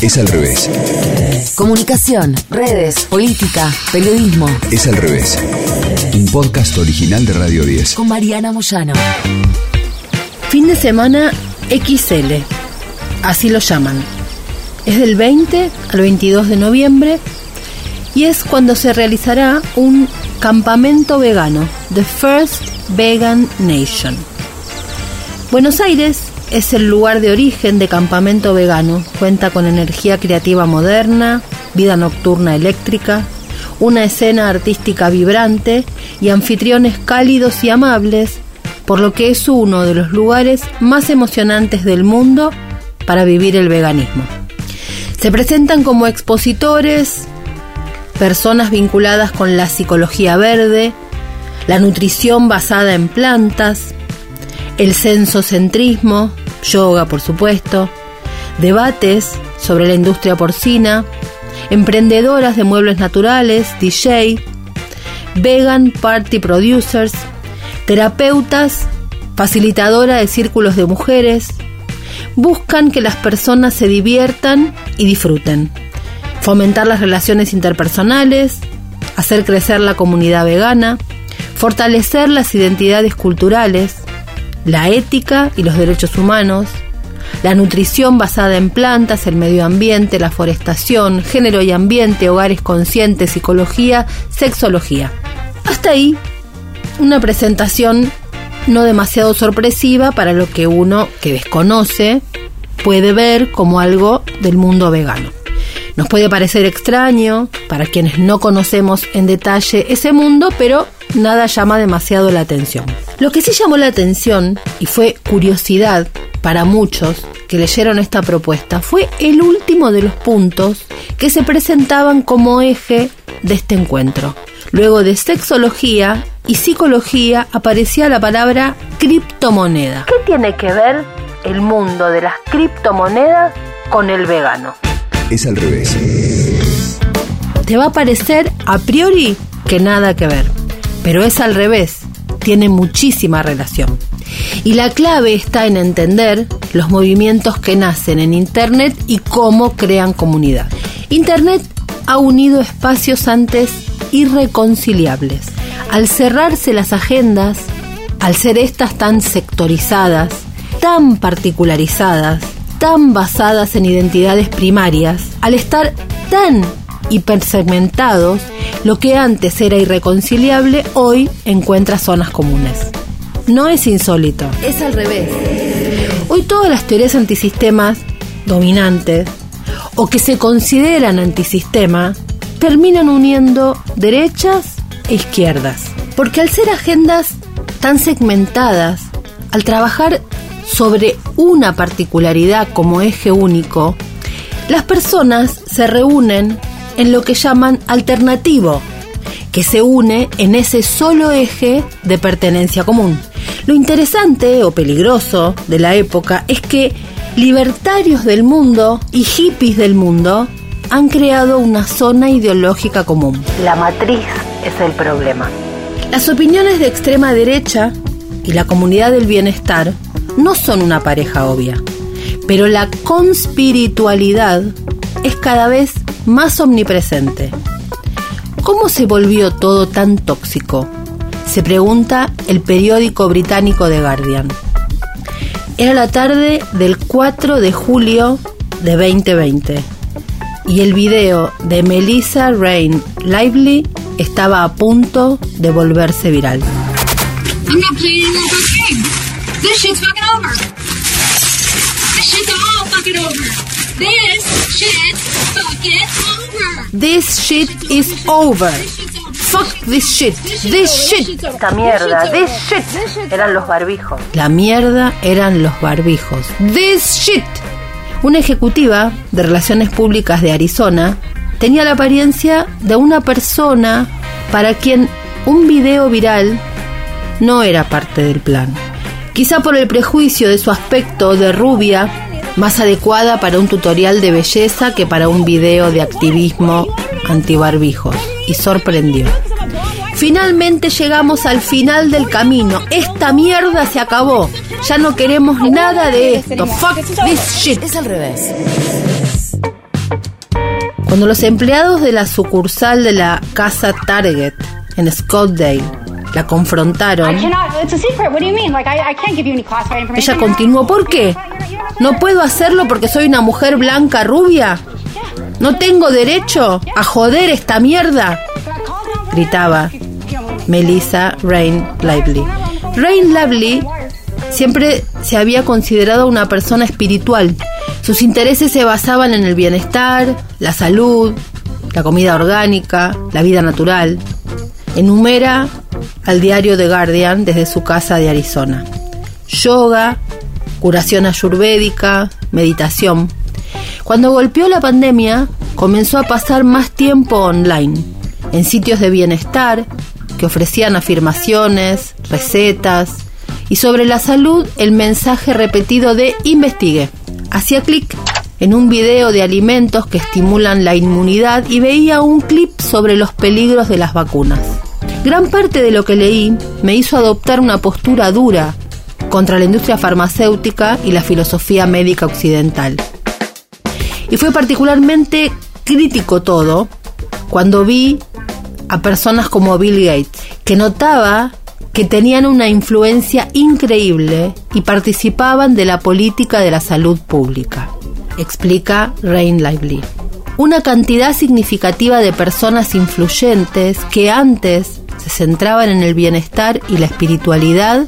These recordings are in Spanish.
Es al revés. Comunicación, redes, política, periodismo. Es al revés. Un podcast original de Radio 10. Con Mariana Moyano. Fin de semana XL. Así lo llaman. Es del 20 al 22 de noviembre y es cuando se realizará un campamento vegano, The First Vegan Nation. Buenos Aires es el lugar de origen de campamento vegano. Cuenta con energía creativa moderna, vida nocturna eléctrica, una escena artística vibrante y anfitriones cálidos y amables, por lo que es uno de los lugares más emocionantes del mundo para vivir el veganismo. Se presentan como expositores personas vinculadas con la psicología verde, la nutrición basada en plantas, el censocentrismo, yoga por supuesto, debates sobre la industria porcina, emprendedoras de muebles naturales, DJ, vegan party producers, terapeutas, facilitadora de círculos de mujeres, buscan que las personas se diviertan y disfruten, fomentar las relaciones interpersonales, hacer crecer la comunidad vegana, fortalecer las identidades culturales, la ética y los derechos humanos, la nutrición basada en plantas, el medio ambiente, la forestación, género y ambiente, hogares conscientes, psicología, sexología. Hasta ahí, una presentación no demasiado sorpresiva para lo que uno que desconoce puede ver como algo del mundo vegano. Nos puede parecer extraño para quienes no conocemos en detalle ese mundo, pero nada llama demasiado la atención. Lo que sí llamó la atención y fue curiosidad para muchos que leyeron esta propuesta fue el último de los puntos que se presentaban como eje de este encuentro. Luego de sexología y psicología aparecía la palabra criptomoneda. ¿Qué tiene que ver el mundo de las criptomonedas con el vegano? Es al revés. Te va a parecer a priori que nada que ver, pero es al revés, tiene muchísima relación. Y la clave está en entender los movimientos que nacen en Internet y cómo crean comunidad. Internet ha unido espacios antes irreconciliables. Al cerrarse las agendas, al ser estas tan sectorizadas, tan particularizadas, tan basadas en identidades primarias, al estar tan hipersegmentados, lo que antes era irreconciliable hoy encuentra zonas comunes. No es insólito. Es al revés. Hoy todas las teorías antisistemas dominantes o que se consideran antisistema terminan uniendo derechas e izquierdas. Porque al ser agendas tan segmentadas, al trabajar sobre una particularidad como eje único, las personas se reúnen en lo que llaman alternativo, que se une en ese solo eje de pertenencia común. Lo interesante o peligroso de la época es que libertarios del mundo y hippies del mundo han creado una zona ideológica común. La matriz es el problema. Las opiniones de extrema derecha y la comunidad del bienestar no son una pareja obvia, pero la conspiritualidad es cada vez más omnipresente. ¿Cómo se volvió todo tan tóxico? Se pregunta el periódico británico The Guardian. Era la tarde del 4 de julio de 2020 y el video de Melissa Rain Lively estaba a punto de volverse viral. This shit is over. Fuck this shit. This shit. Esta mierda. This shit. Eran los barbijos. La mierda eran los barbijos. This shit. Una ejecutiva de relaciones públicas de Arizona tenía la apariencia de una persona para quien un video viral no era parte del plan. Quizá por el prejuicio de su aspecto de rubia, más adecuada para un tutorial de belleza que para un video de activismo antibarbijos. Y sorprendió. Finalmente llegamos al final del camino. Esta mierda se acabó. Ya no queremos nada de esto. Fuck this shit. Es al revés. Cuando los empleados de la sucursal de la casa Target en Scottsdale la confrontaron, ella continuó, ¿por qué? ¿No puedo hacerlo porque soy una mujer blanca rubia? ¿No tengo derecho a joder esta mierda? Gritaba Melissa Rain Lively. Rain Lively siempre se había considerado una persona espiritual. Sus intereses se basaban en el bienestar, la salud, la comida orgánica, la vida natural. Enumera al diario The Guardian desde su casa de Arizona. Yoga, curación ayurvédica, meditación. Cuando golpeó la pandemia, comenzó a pasar más tiempo online, en sitios de bienestar que ofrecían afirmaciones, recetas y sobre la salud el mensaje repetido de investigue. Hacía clic en un video de alimentos que estimulan la inmunidad y veía un clip sobre los peligros de las vacunas. Gran parte de lo que leí me hizo adoptar una postura dura contra la industria farmacéutica y la filosofía médica occidental. Y fue particularmente crítico todo cuando vi a personas como Bill Gates, que notaba que tenían una influencia increíble y participaban de la política de la salud pública, explica Rain Lively. Una cantidad significativa de personas influyentes que antes se centraban en el bienestar y la espiritualidad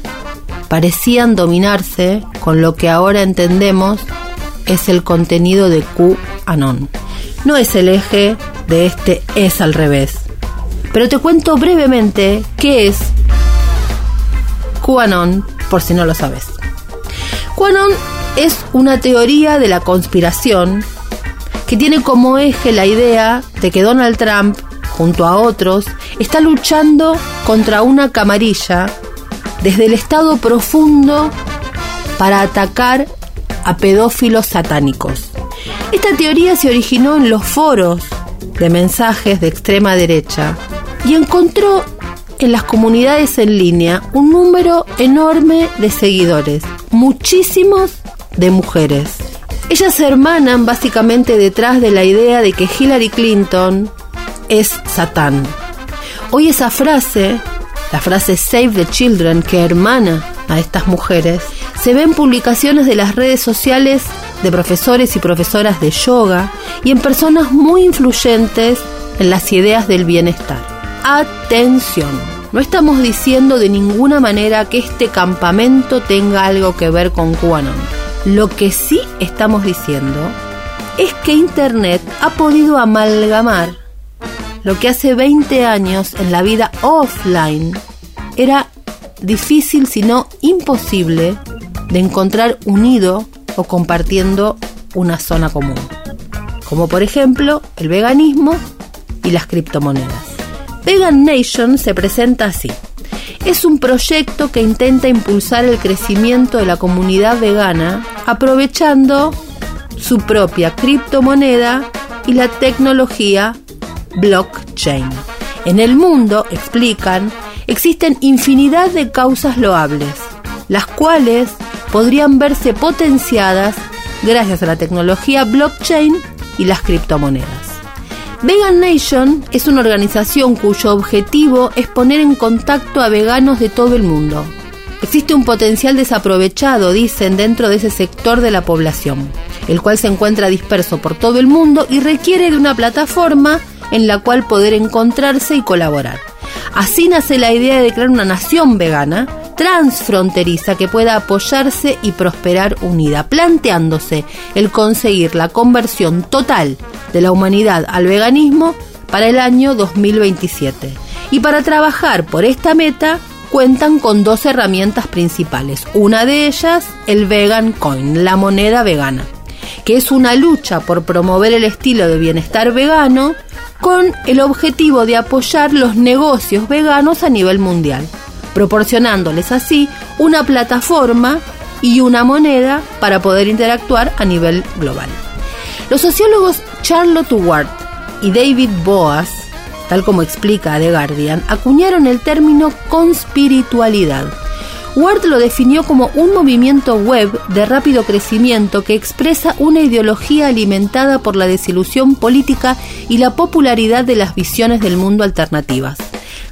parecían dominarse con lo que ahora entendemos es el contenido de QAnon. No es el eje de este es al revés. Pero te cuento brevemente qué es QAnon, por si no lo sabes. QAnon es una teoría de la conspiración que tiene como eje la idea de que Donald Trump, junto a otros, está luchando contra una camarilla desde el estado profundo para atacar a pedófilos satánicos. Esta teoría se originó en los foros de mensajes de extrema derecha y encontró en las comunidades en línea un número enorme de seguidores, muchísimos de mujeres. Ellas se hermanan básicamente detrás de la idea de que Hillary Clinton es Satán. Hoy esa frase la frase Save the Children que hermana a estas mujeres, se ve en publicaciones de las redes sociales de profesores y profesoras de yoga y en personas muy influyentes en las ideas del bienestar. Atención, no estamos diciendo de ninguna manera que este campamento tenga algo que ver con QAnon. Lo que sí estamos diciendo es que Internet ha podido amalgamar lo que hace 20 años en la vida offline era difícil, si no imposible, de encontrar unido o compartiendo una zona común, como por ejemplo el veganismo y las criptomonedas. Vegan Nation se presenta así. Es un proyecto que intenta impulsar el crecimiento de la comunidad vegana aprovechando su propia criptomoneda y la tecnología blockchain. En el mundo, explican, existen infinidad de causas loables, las cuales podrían verse potenciadas gracias a la tecnología blockchain y las criptomonedas. Vegan Nation es una organización cuyo objetivo es poner en contacto a veganos de todo el mundo. Existe un potencial desaprovechado, dicen, dentro de ese sector de la población, el cual se encuentra disperso por todo el mundo y requiere de una plataforma en la cual poder encontrarse y colaborar. Así nace la idea de crear una nación vegana transfronteriza que pueda apoyarse y prosperar unida, planteándose el conseguir la conversión total de la humanidad al veganismo para el año 2027. Y para trabajar por esta meta cuentan con dos herramientas principales. Una de ellas, el Vegan Coin, la moneda vegana, que es una lucha por promover el estilo de bienestar vegano con el objetivo de apoyar los negocios veganos a nivel mundial, proporcionándoles así una plataforma y una moneda para poder interactuar a nivel global. Los sociólogos Charlotte Ward y David Boas, tal como explica The Guardian, acuñaron el término conspiritualidad, Ward lo definió como un movimiento web de rápido crecimiento que expresa una ideología alimentada por la desilusión política y la popularidad de las visiones del mundo alternativas.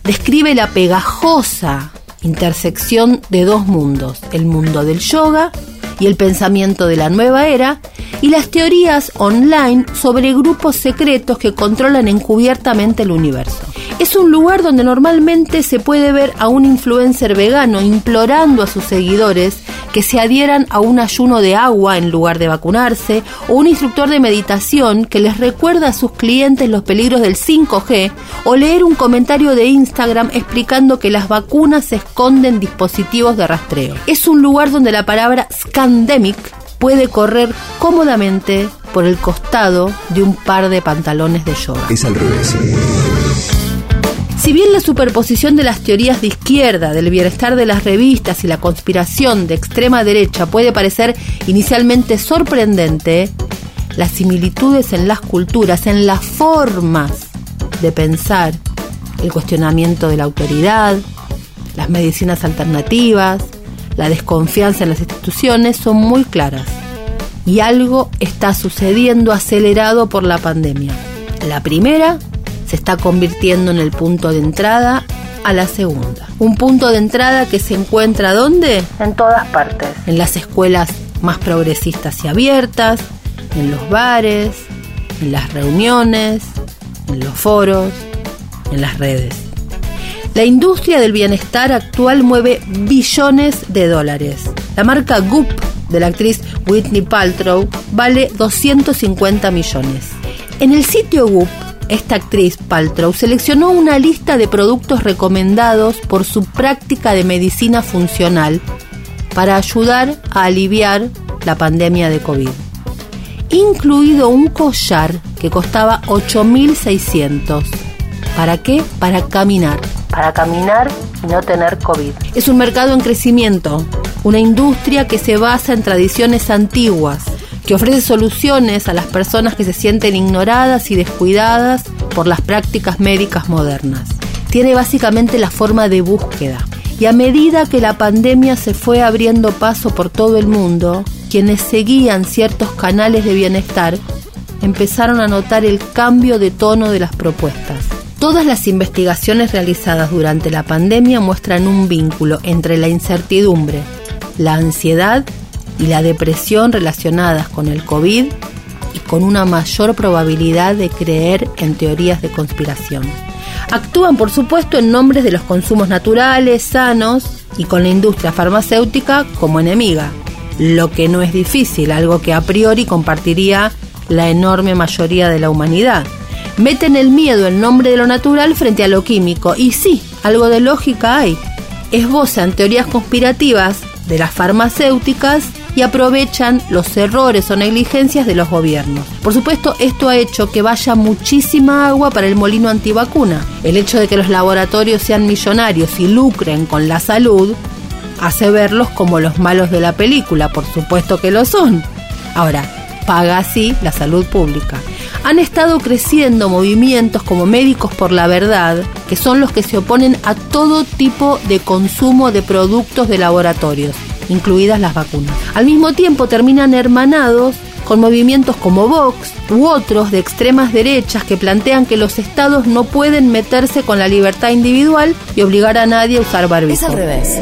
Describe la pegajosa intersección de dos mundos, el mundo del yoga y el pensamiento de la nueva era, y las teorías online sobre grupos secretos que controlan encubiertamente el universo. Es un lugar donde normalmente se puede ver a un influencer vegano implorando a sus seguidores que se adhieran a un ayuno de agua en lugar de vacunarse, o un instructor de meditación que les recuerda a sus clientes los peligros del 5G, o leer un comentario de Instagram explicando que las vacunas se esconden dispositivos de rastreo. Es un lugar donde la palabra scandemic puede correr cómodamente por el costado de un par de pantalones de yoga. Es al revés. Si bien la superposición de las teorías de izquierda, del bienestar de las revistas y la conspiración de extrema derecha puede parecer inicialmente sorprendente, las similitudes en las culturas, en las formas de pensar, el cuestionamiento de la autoridad, las medicinas alternativas, la desconfianza en las instituciones son muy claras. Y algo está sucediendo acelerado por la pandemia. La primera se está convirtiendo en el punto de entrada a la segunda. Un punto de entrada que se encuentra ¿dónde? En todas partes. En las escuelas más progresistas y abiertas, en los bares, en las reuniones, en los foros, en las redes. La industria del bienestar actual mueve billones de dólares. La marca Goop de la actriz Whitney Paltrow vale 250 millones. En el sitio Goop esta actriz, Paltrow, seleccionó una lista de productos recomendados por su práctica de medicina funcional para ayudar a aliviar la pandemia de COVID, incluido un collar que costaba 8.600. ¿Para qué? Para caminar. Para caminar y no tener COVID. Es un mercado en crecimiento, una industria que se basa en tradiciones antiguas, que ofrece soluciones a las personas que se sienten ignoradas y descuidadas por las prácticas médicas modernas. Tiene básicamente la forma de búsqueda. Y a medida que la pandemia se fue abriendo paso por todo el mundo, quienes seguían ciertos canales de bienestar empezaron a notar el cambio de tono de las propuestas. Todas las investigaciones realizadas durante la pandemia muestran un vínculo entre la incertidumbre, la ansiedad y la depresión relacionadas con el COVID y con una mayor probabilidad de creer en teorías de conspiración. Actúan, por supuesto, en nombre de los consumos naturales, sanos y con la industria farmacéutica como enemiga, lo que no es difícil, algo que a priori compartiría la enorme mayoría de la humanidad. Meten el miedo en nombre de lo natural frente a lo químico, y sí, algo de lógica hay. Esbozan teorías conspirativas de las farmacéuticas y aprovechan los errores o negligencias de los gobiernos. Por supuesto, esto ha hecho que vaya muchísima agua para el molino antivacuna. El hecho de que los laboratorios sean millonarios y lucren con la salud hace verlos como los malos de la película, por supuesto que lo son. Ahora, paga así la salud pública. Han estado creciendo movimientos como Médicos por la Verdad, que son los que se oponen a todo tipo de consumo de productos de laboratorios incluidas las vacunas. Al mismo tiempo terminan hermanados con movimientos como Vox u otros de extremas derechas que plantean que los estados no pueden meterse con la libertad individual y obligar a nadie a usar barbijo. Es al revés.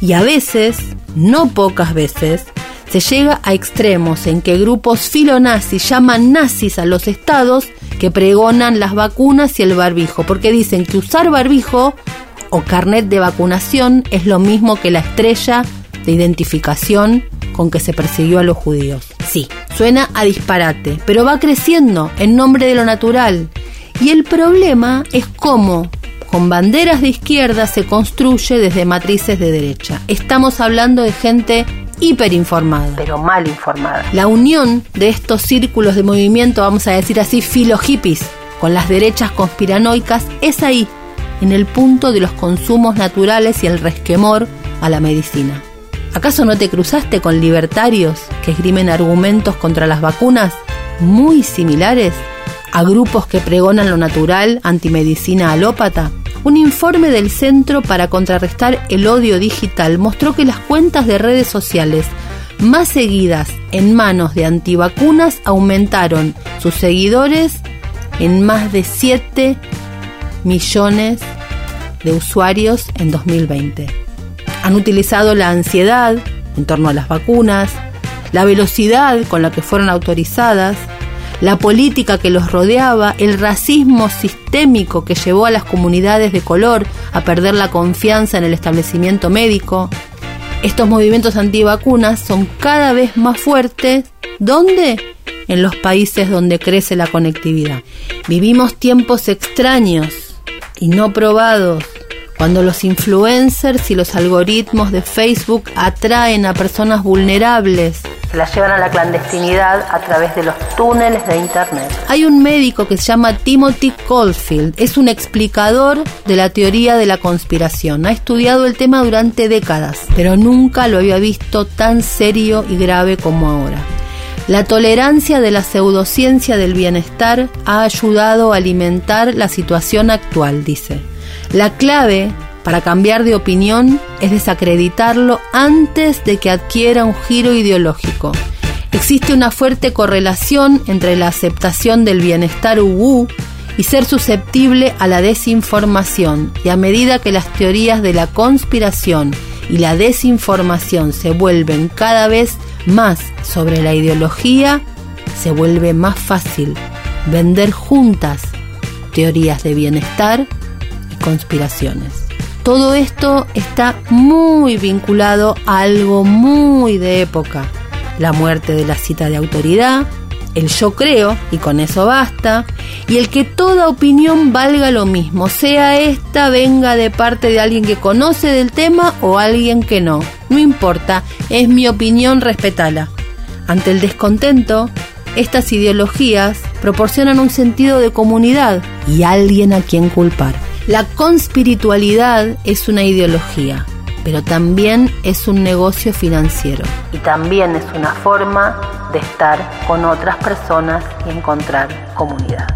Y a veces, no pocas veces, se llega a extremos en que grupos filonazis llaman nazis a los estados que pregonan las vacunas y el barbijo, porque dicen que usar barbijo o carnet de vacunación es lo mismo que la estrella de identificación con que se persiguió a los judíos. Sí, suena a disparate, pero va creciendo en nombre de lo natural. Y el problema es cómo con banderas de izquierda se construye desde matrices de derecha. Estamos hablando de gente hiperinformada, pero mal informada. La unión de estos círculos de movimiento, vamos a decir así, filo hippies, con las derechas conspiranoicas, es ahí en el punto de los consumos naturales y el resquemor a la medicina. ¿Acaso no te cruzaste con libertarios que esgrimen argumentos contra las vacunas muy similares a grupos que pregonan lo natural antimedicina alópata? Un informe del Centro para Contrarrestar el Odio Digital mostró que las cuentas de redes sociales más seguidas en manos de antivacunas aumentaron sus seguidores en más de 7 millones de usuarios en 2020. Han utilizado la ansiedad en torno a las vacunas, la velocidad con la que fueron autorizadas, la política que los rodeaba, el racismo sistémico que llevó a las comunidades de color a perder la confianza en el establecimiento médico. Estos movimientos antivacunas son cada vez más fuertes. ¿Dónde? En los países donde crece la conectividad. Vivimos tiempos extraños y no probados cuando los influencers y los algoritmos de Facebook atraen a personas vulnerables, se las llevan a la clandestinidad a través de los túneles de Internet. Hay un médico que se llama Timothy Caulfield, es un explicador de la teoría de la conspiración. Ha estudiado el tema durante décadas, pero nunca lo había visto tan serio y grave como ahora. La tolerancia de la pseudociencia del bienestar ha ayudado a alimentar la situación actual, dice. La clave para cambiar de opinión es desacreditarlo antes de que adquiera un giro ideológico. Existe una fuerte correlación entre la aceptación del bienestar UU y ser susceptible a la desinformación. Y a medida que las teorías de la conspiración y la desinformación se vuelven cada vez más sobre la ideología, se vuelve más fácil vender juntas teorías de bienestar conspiraciones. Todo esto está muy vinculado a algo muy de época. La muerte de la cita de autoridad, el yo creo, y con eso basta, y el que toda opinión valga lo mismo, sea esta venga de parte de alguien que conoce del tema o alguien que no. No importa, es mi opinión, respetala. Ante el descontento, estas ideologías proporcionan un sentido de comunidad y alguien a quien culpar. La conspiritualidad es una ideología, pero también es un negocio financiero. Y también es una forma de estar con otras personas y encontrar comunidad.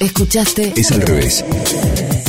Escuchaste Es al revés.